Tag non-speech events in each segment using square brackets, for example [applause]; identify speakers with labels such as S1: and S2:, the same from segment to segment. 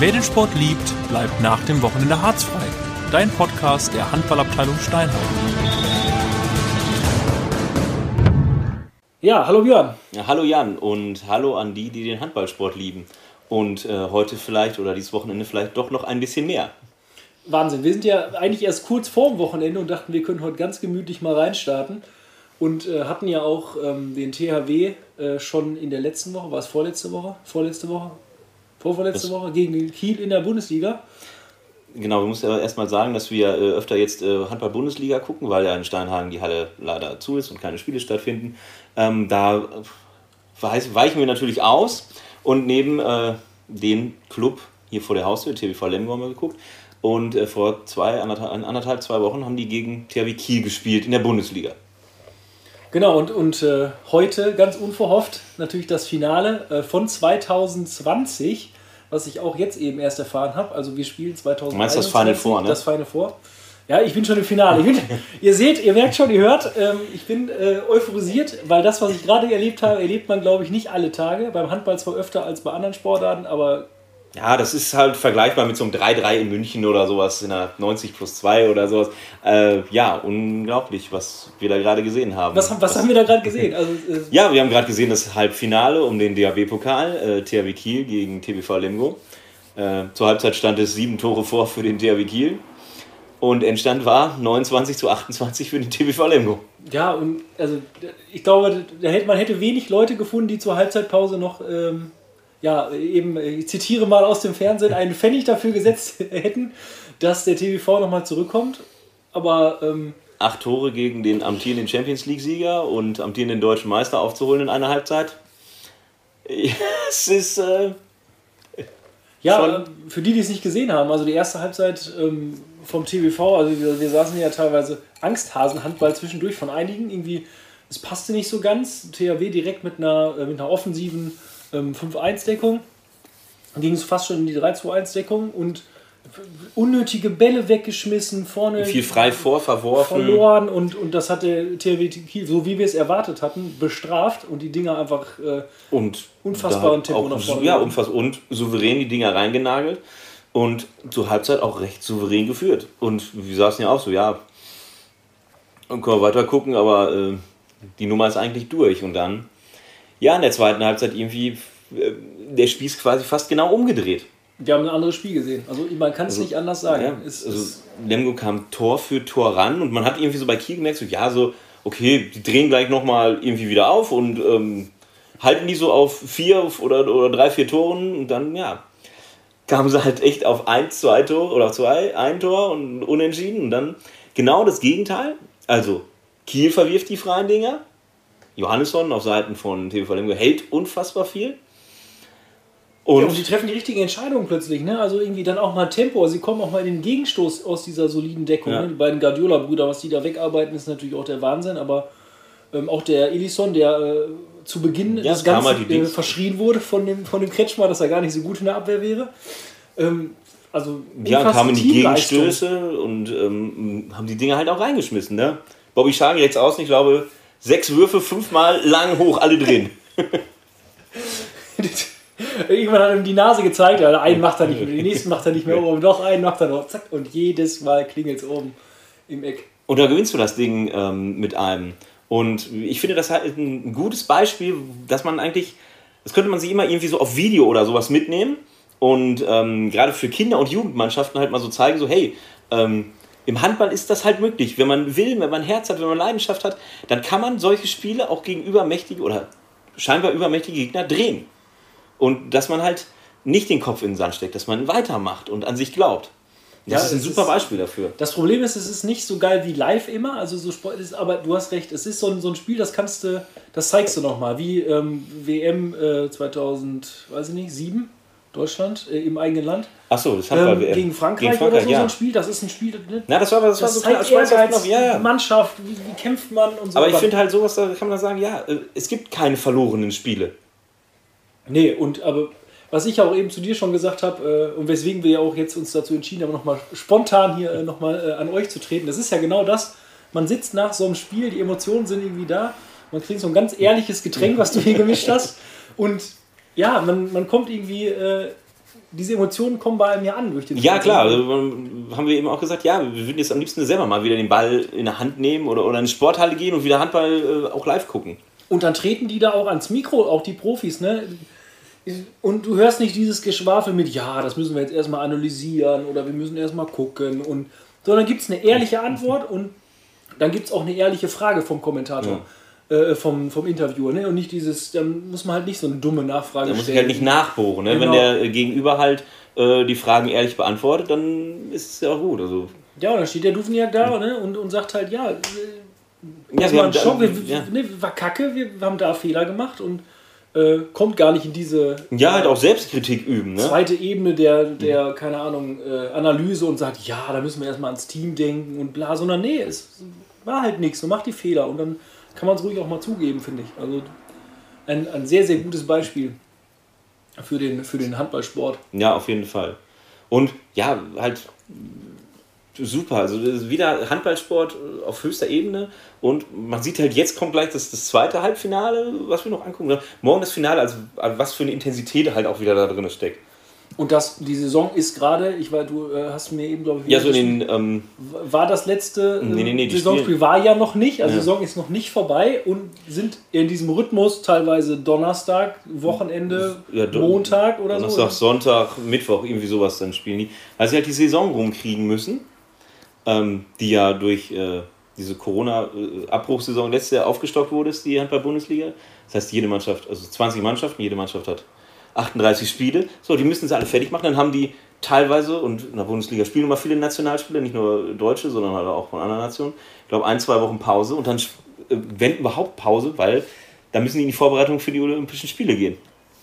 S1: Wer den Sport liebt, bleibt nach dem Wochenende harzfrei. Dein Podcast der Handballabteilung Steinhausen.
S2: Ja, hallo Björn.
S3: Ja, hallo Jan und hallo an die, die den Handballsport lieben. Und äh, heute vielleicht oder dieses Wochenende vielleicht doch noch ein bisschen mehr.
S2: Wahnsinn. Wir sind ja eigentlich erst kurz vor dem Wochenende und dachten, wir können heute ganz gemütlich mal reinstarten. Und äh, hatten ja auch ähm, den THW äh, schon in der letzten Woche, war es vorletzte Woche? Vorletzte Woche? Vorvorletzte Woche gegen Kiel in der Bundesliga.
S3: Genau, wir müssen ja erstmal sagen, dass wir äh, öfter jetzt äh, Handball-Bundesliga gucken, weil ja in Steinhagen die Halle leider zu ist und keine Spiele stattfinden. Ähm, da weichen wir natürlich aus und neben äh, dem Club hier vor der Haustür, TVV Lemgo, haben wir geguckt. Und äh, vor zwei, anderthalb, anderthalb, zwei Wochen haben die gegen THW Kiel gespielt in der Bundesliga.
S2: Genau, und, und äh, heute ganz unverhofft natürlich das Finale äh, von 2020, was ich auch jetzt eben erst erfahren habe. Also wir spielen 2020. Du
S3: meinst das Final Four, ne?
S2: Das Final Four. Ja, ich bin schon im Finale. Bin, [laughs] ihr seht, ihr merkt schon, ihr hört, ähm, ich bin äh, euphorisiert, weil das, was ich gerade erlebt habe, erlebt man, glaube ich, nicht alle Tage. Beim Handball zwar öfter als bei anderen Sportarten, aber
S3: ja, das ist halt vergleichbar mit so einem 3-3 in München oder sowas, in der 90 plus 2 oder sowas. Äh, ja, unglaublich, was wir da gerade gesehen haben.
S2: Was, was, was haben wir da gerade gesehen? Also,
S3: äh ja, wir haben gerade gesehen das Halbfinale um den DAB-Pokal, äh, THW Kiel gegen TBV Lemgo. Äh, zur Halbzeit stand es sieben Tore vor für den THW Kiel. Und Endstand war 29 zu 28 für den TBV Lemgo.
S2: Ja, und also ich glaube, man hätte wenig Leute gefunden, die zur Halbzeitpause noch ähm, ja, eben, ich zitiere mal aus dem Fernsehen, einen Pfennig dafür gesetzt [laughs] hätten, dass der TVV nochmal zurückkommt. Aber. Ähm,
S3: Acht Tore gegen den amtierenden Champions League-Sieger und amtierenden deutschen Meister aufzuholen in einer Halbzeit. [laughs] es ist. Äh,
S2: ja, für die, die es nicht gesehen haben, also die erste Halbzeit ähm, vom TVV, also wir, wir saßen ja teilweise Angsthasen-Handball zwischendurch von einigen. Irgendwie, es passte nicht so ganz. THW direkt mit einer, äh, mit einer offensiven ähm, 5-1-Deckung. Dann ging es fast schon in die 3-2-1-Deckung und unnötige Bälle weggeschmissen, vorne
S3: viel frei vor verworfen.
S2: verloren und, und das hat der THW Kiel, so wie wir es erwartet hatten, bestraft und die Dinger einfach äh,
S3: und
S2: unfassbaren Tempo nach
S3: vorne. Ja, unfassbar und souverän die Dinger reingenagelt und zur Halbzeit auch recht souverän geführt. Und wir saßen ja auch so, ja, können wir weiter gucken, aber äh, die Nummer ist eigentlich durch und dann ja, in der zweiten Halbzeit irgendwie äh, der Spieß quasi fast genau umgedreht.
S2: Wir haben ein anderes Spiel gesehen. Also man kann es also, nicht anders sagen. Ja,
S3: es, also Lemgo kam Tor für Tor ran und man hat irgendwie so bei Kiel gemerkt, so ja, so, okay, die drehen gleich nochmal irgendwie wieder auf und ähm, halten die so auf vier oder, oder drei, vier Toren und dann, ja, kamen sie halt echt auf eins, zwei Tore oder zwei, ein Tor und unentschieden und dann genau das Gegenteil. Also Kiel verwirft die freien Dinger Johannesson auf Seiten von TV Lemgo hält unfassbar viel.
S2: Und, ja, und die treffen die richtige Entscheidung plötzlich, ne? Also irgendwie dann auch mal Tempo. Also sie kommen auch mal in den Gegenstoß aus dieser soliden Deckung. Ja. Ne? Die beiden Guardiola-Brüder, was die da wegarbeiten, ist natürlich auch der Wahnsinn. Aber ähm, auch der Elisson, der äh, zu Beginn
S3: ja,
S2: des Ganzen äh, verschrien wurde von dem, von dem Kretschmer, dass er gar nicht so gut in der Abwehr wäre. Ähm, also
S3: ja, kamen die Gegenstöße und ähm, haben die Dinge halt auch reingeschmissen. Ne? Bobby Schage jetzt aus, ich glaube, Sechs Würfe, fünfmal lang hoch, alle drin. [laughs]
S2: Irgendwann hat ihm die Nase gezeigt, also einen macht er nicht mehr, den [laughs] nächsten macht er nicht mehr oben, noch einen macht er noch, zack, und jedes Mal klingelt es oben im Eck.
S3: Und da gewinnst du das Ding ähm, mit einem. Und ich finde das halt ein gutes Beispiel, dass man eigentlich, das könnte man sich immer irgendwie so auf Video oder sowas mitnehmen und ähm, gerade für Kinder- und Jugendmannschaften halt mal so zeigen, so hey, ähm, im Handball ist das halt möglich. Wenn man will, wenn man Herz hat, wenn man Leidenschaft hat, dann kann man solche Spiele auch gegen übermächtige oder scheinbar übermächtige Gegner drehen. Und dass man halt nicht den Kopf in den Sand steckt, dass man weitermacht und an sich glaubt. Das ja, ist ein super ist, Beispiel dafür.
S2: Das Problem ist, es ist nicht so geil wie live immer, also so Sport ist, aber du hast recht, es ist so ein, so ein Spiel, das kannst du, das zeigst du nochmal, wie ähm, WM äh, 2000, weiß ich nicht, 7 Deutschland äh, im eigenen Land.
S3: Achso, das hat ähm,
S2: gegen Frankreich, gegen Frankreich oder so, ja. so ein Spiel. Das ist ein Spiel. Ne?
S3: Na, das war, das, das war so
S2: klar. Ehrgeiz, ja, ja. Mannschaft, wie, wie, kämpft man und so.
S3: Aber ich finde halt sowas, da kann man sagen, ja, äh, es gibt keine verlorenen Spiele.
S2: Nee, und aber was ich auch eben zu dir schon gesagt habe äh, und weswegen wir ja auch jetzt uns dazu entschieden haben, nochmal spontan hier äh, nochmal äh, an euch zu treten, das ist ja genau das. Man sitzt nach so einem Spiel, die Emotionen sind irgendwie da, man kriegt so ein ganz ehrliches Getränk, was du hier gemischt hast [laughs] und ja, man, man kommt irgendwie äh, diese Emotionen kommen bei einem ja an durch den
S3: Ja, klar. Also, haben wir eben auch gesagt, ja, wir würden jetzt am liebsten selber mal wieder den Ball in der Hand nehmen oder, oder in eine Sporthalle gehen und wieder Handball äh, auch live gucken.
S2: Und dann treten die da auch ans Mikro, auch die Profis, ne? Und du hörst nicht dieses Geschwafel mit, ja, das müssen wir jetzt erstmal analysieren oder wir müssen erstmal gucken. Und, sondern gibt es eine ehrliche [laughs] Antwort und dann gibt es auch eine ehrliche Frage vom Kommentator. Ja. Äh, vom, vom Interviewer, ne? Und nicht dieses, dann muss man halt nicht so eine dumme Nachfrage
S3: stellen. Da muss ich halt nicht nachbohren, ne? Genau. Wenn der Gegenüber halt äh, die Fragen ehrlich beantwortet, dann ist es ja auch gut. Also.
S2: Ja, und dann steht der Duvniak da ne? und, und sagt halt, ja, ja, wir haben schon, wir, ja. ne, war kacke, wir, haben da Fehler gemacht und äh, kommt gar nicht in diese.
S3: Ja, halt auch Selbstkritik üben. Ne?
S2: Zweite Ebene der, der keine Ahnung, äh, Analyse und sagt, ja, da müssen wir erstmal ans Team denken und bla, sondern nee, es war halt nichts und macht die Fehler und dann kann man es ruhig auch mal zugeben, finde ich. Also ein, ein sehr, sehr gutes Beispiel für den, für den Handballsport.
S3: Ja, auf jeden Fall. Und ja, halt super. Also wieder Handballsport auf höchster Ebene. Und man sieht halt, jetzt kommt gleich das, das zweite Halbfinale, was wir noch angucken. Morgen das Finale, also was für eine Intensität halt auch wieder da drin steckt.
S2: Und das, die Saison ist gerade, ich weiß, du äh, hast mir eben, glaube ich,
S3: ja, so den, ähm,
S2: war das letzte
S3: nee, nee, nee,
S2: Saisonspiel war ja noch nicht, also ja. Saison ist noch nicht vorbei und sind in diesem Rhythmus teilweise Donnerstag, Wochenende, ja, Montag oder
S3: Donnerstag,
S2: so.
S3: Donnerstag, Sonntag, Mittwoch, irgendwie sowas dann spielen die. Also sie halt die Saison rumkriegen müssen ähm, die ja durch äh, diese Corona-Abbruchsaison letztes Jahr aufgestockt wurde, ist die Handball-Bundesliga. Das heißt, jede Mannschaft, also 20 Mannschaften, jede Mannschaft hat 38 Spiele. So, die müssen sie alle fertig machen. Dann haben die teilweise, und in der Bundesliga spielen immer viele Nationalspieler, nicht nur Deutsche, sondern halt auch von anderen Nationen. Ich glaube, ein, zwei Wochen Pause und dann äh, wenn überhaupt Pause, weil da müssen die in die Vorbereitung für die Olympischen Spiele gehen.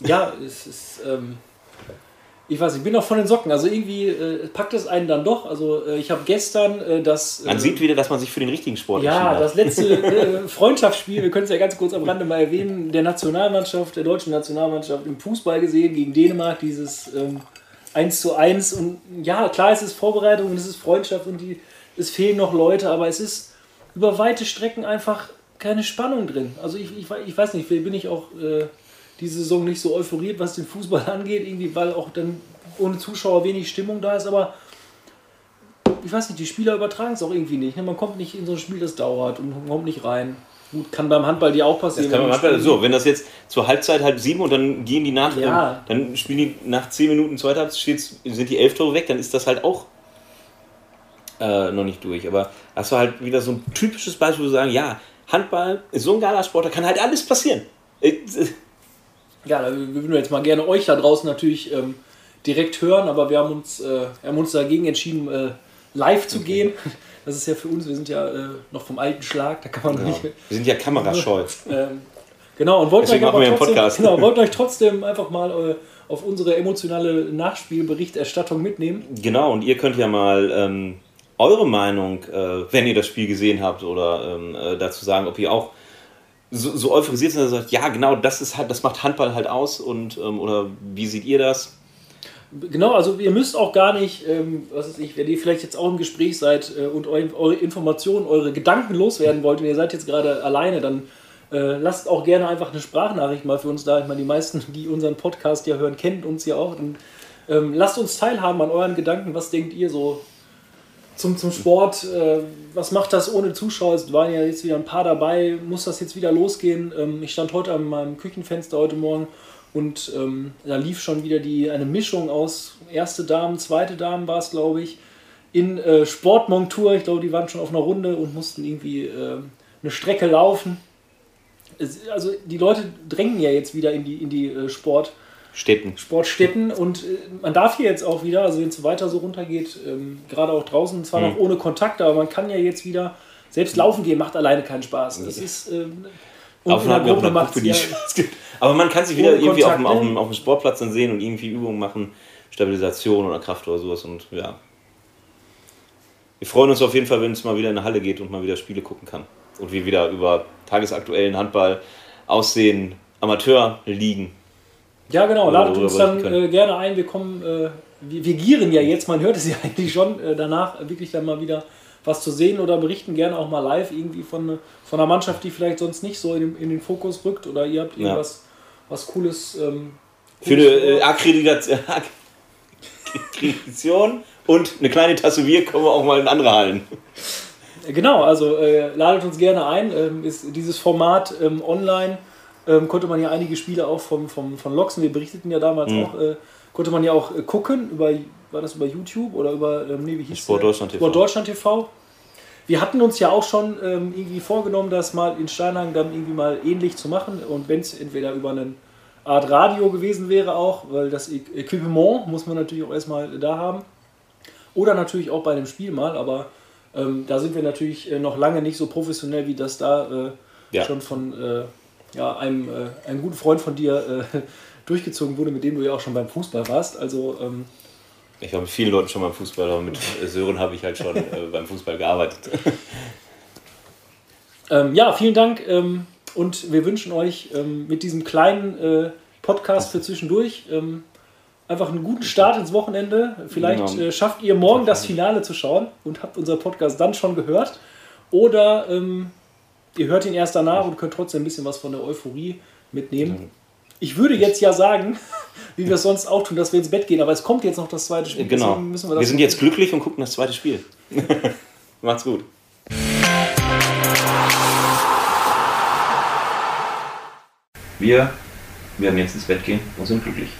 S2: Ja, es ist. Ähm ich weiß, ich bin noch von den Socken. Also irgendwie äh, packt es einen dann doch. Also äh, ich habe gestern äh, das.
S3: Man sieht wieder, dass man sich für den richtigen Sport
S2: Ja, das letzte äh, Freundschaftsspiel, wir können es ja ganz kurz am Rande mal erwähnen, der Nationalmannschaft, der deutschen Nationalmannschaft im Fußball gesehen gegen Dänemark, dieses ähm, 1 zu 1. Und ja, klar, es ist Vorbereitung und es ist Freundschaft und die, es fehlen noch Leute, aber es ist über weite Strecken einfach keine Spannung drin. Also ich, ich, ich weiß nicht, bin ich auch äh, diese Saison nicht so euphoriert, was den Fußball [laughs] angeht, irgendwie, weil auch dann ohne Zuschauer wenig Stimmung da ist, aber ich weiß nicht, die Spieler übertragen es auch irgendwie nicht. Ne? Man kommt nicht in so ein Spiel, das dauert und man kommt nicht rein. Gut, kann beim Handball dir auch passieren.
S3: Das kann beim Handball, so, wenn das jetzt zur Halbzeit halb sieben und dann gehen die nach, ja. dann spielen die nach zehn Minuten zweiter Halbzeit, sind die elf Tore weg, dann ist das halt auch äh, noch nicht durch. Aber das war halt wieder so ein typisches Beispiel, wo wir sagen, ja, Handball ist so ein geiler Sport, da kann halt alles passieren.
S2: Ja, wir würden jetzt mal gerne euch da draußen natürlich ähm, direkt hören, aber wir haben uns, äh, haben uns dagegen entschieden, äh, live zu okay. gehen. Das ist ja für uns, wir sind ja äh, noch vom alten Schlag, da kann man
S3: genau.
S2: nicht. Wir
S3: sind ja kamerascheu. [laughs]
S2: Ähm, genau, und wollt euch, trotzdem, genau, wollt euch trotzdem einfach mal äh, auf unsere emotionale Nachspielberichterstattung mitnehmen.
S3: Genau, und ihr könnt ja mal ähm, eure Meinung, äh, wenn ihr das Spiel gesehen habt, oder ähm, äh, dazu sagen, ob ihr auch so, so euphorisiert sind, dass er sagt, ja, genau, das ist halt, das macht Handball halt aus und ähm, oder wie seht ihr das?
S2: Genau, also ihr müsst auch gar nicht, ähm, was weiß ich, wenn ihr vielleicht jetzt auch im Gespräch seid äh, und eu eure Informationen, eure Gedanken loswerden wollt und ihr seid jetzt gerade alleine, dann äh, lasst auch gerne einfach eine Sprachnachricht mal für uns da. Ich meine, die meisten, die unseren Podcast ja hören, kennen uns ja auch. Und, ähm, lasst uns teilhaben an euren Gedanken. Was denkt ihr so zum, zum Sport. Äh, was macht das ohne Zuschauer? Es waren ja jetzt wieder ein paar dabei. Muss das jetzt wieder losgehen? Ähm, ich stand heute an meinem Küchenfenster heute Morgen und ähm, da lief schon wieder die, eine Mischung aus erste Damen, zweite Damen war es, glaube ich, in äh, Sportmontur. Ich glaube, die waren schon auf einer Runde und mussten irgendwie äh, eine Strecke laufen. Es, also die Leute drängen ja jetzt wieder in die, in die äh, Sport.
S3: Städten.
S2: Sportstätten und äh, man darf hier jetzt auch wieder, also wenn es weiter so runtergeht, ähm, gerade auch draußen, zwar mhm. noch ohne Kontakt, aber man kann ja jetzt wieder, selbst laufen gehen macht alleine keinen Spaß. Das ist. Ähm,
S3: und in der Gruppe macht ja, [laughs] Aber man kann sich wieder irgendwie auf dem, auf, dem, auf dem Sportplatz dann sehen und irgendwie Übungen machen, Stabilisation oder Kraft oder sowas und ja. Wir freuen uns auf jeden Fall, wenn es mal wieder in eine Halle geht und mal wieder Spiele gucken kann. Und wir wieder über tagesaktuellen Handball, Aussehen, Amateurligen
S2: ja, genau, ladet uns dann äh, gerne ein. Wir kommen, äh, wir, wir, gieren ja jetzt, man hört es [laughs] ja eigentlich schon, äh, danach wirklich dann mal wieder was zu sehen oder berichten gerne auch mal live irgendwie von, von einer Mannschaft, die vielleicht sonst nicht so in den, in den Fokus rückt oder ihr habt irgendwas ja. was Cooles. Ähm,
S3: Für eine äh, Akkreditation, Tradition [laughs] und eine kleine Tasse Bier kommen wir auch mal in andere Hallen.
S2: Genau, also äh, ladet uns gerne ein. Ähm, ist dieses Format ähm, online ähm, konnte man ja einige Spiele auch vom, vom, von Loxen, wir berichteten ja damals mhm. auch, äh, konnte man ja auch äh, gucken, über, war das über YouTube oder über, ähm, nee, wie hieß
S3: Sport Deutschland TV.
S2: Sport Deutschland TV. Wir hatten uns ja auch schon ähm, irgendwie vorgenommen, das mal in Steinhagen dann irgendwie mal ähnlich zu machen und wenn es entweder über eine Art Radio gewesen wäre auch, weil das Equipement muss man natürlich auch erstmal da haben oder natürlich auch bei dem Spiel mal, aber ähm, da sind wir natürlich äh, noch lange nicht so professionell, wie das da äh, ja. schon von äh, ja, einem, äh, einem guten Freund von dir äh, durchgezogen wurde, mit dem du ja auch schon beim Fußball warst. Also, ähm,
S3: ich war mit vielen Leuten schon beim Fußball, aber mit Sören habe ich halt schon äh, beim Fußball gearbeitet. [laughs]
S2: ähm, ja, vielen Dank ähm, und wir wünschen euch ähm, mit diesem kleinen Podcast für zwischendurch ähm, einfach einen guten Start ins Wochenende. Vielleicht genau. äh, schafft ihr morgen das Finale zu schauen und habt unser Podcast dann schon gehört. Oder ähm, ihr hört ihn erst danach und könnt trotzdem ein bisschen was von der Euphorie mitnehmen. Ich würde jetzt ja sagen, [laughs] wie wir es sonst auch tun, dass wir ins Bett gehen, aber es kommt jetzt noch das zweite Spiel.
S3: Genau. wir, wir sind jetzt glücklich und gucken das zweite Spiel. [laughs] Macht's gut. Wir werden jetzt ins Bett gehen und sind glücklich.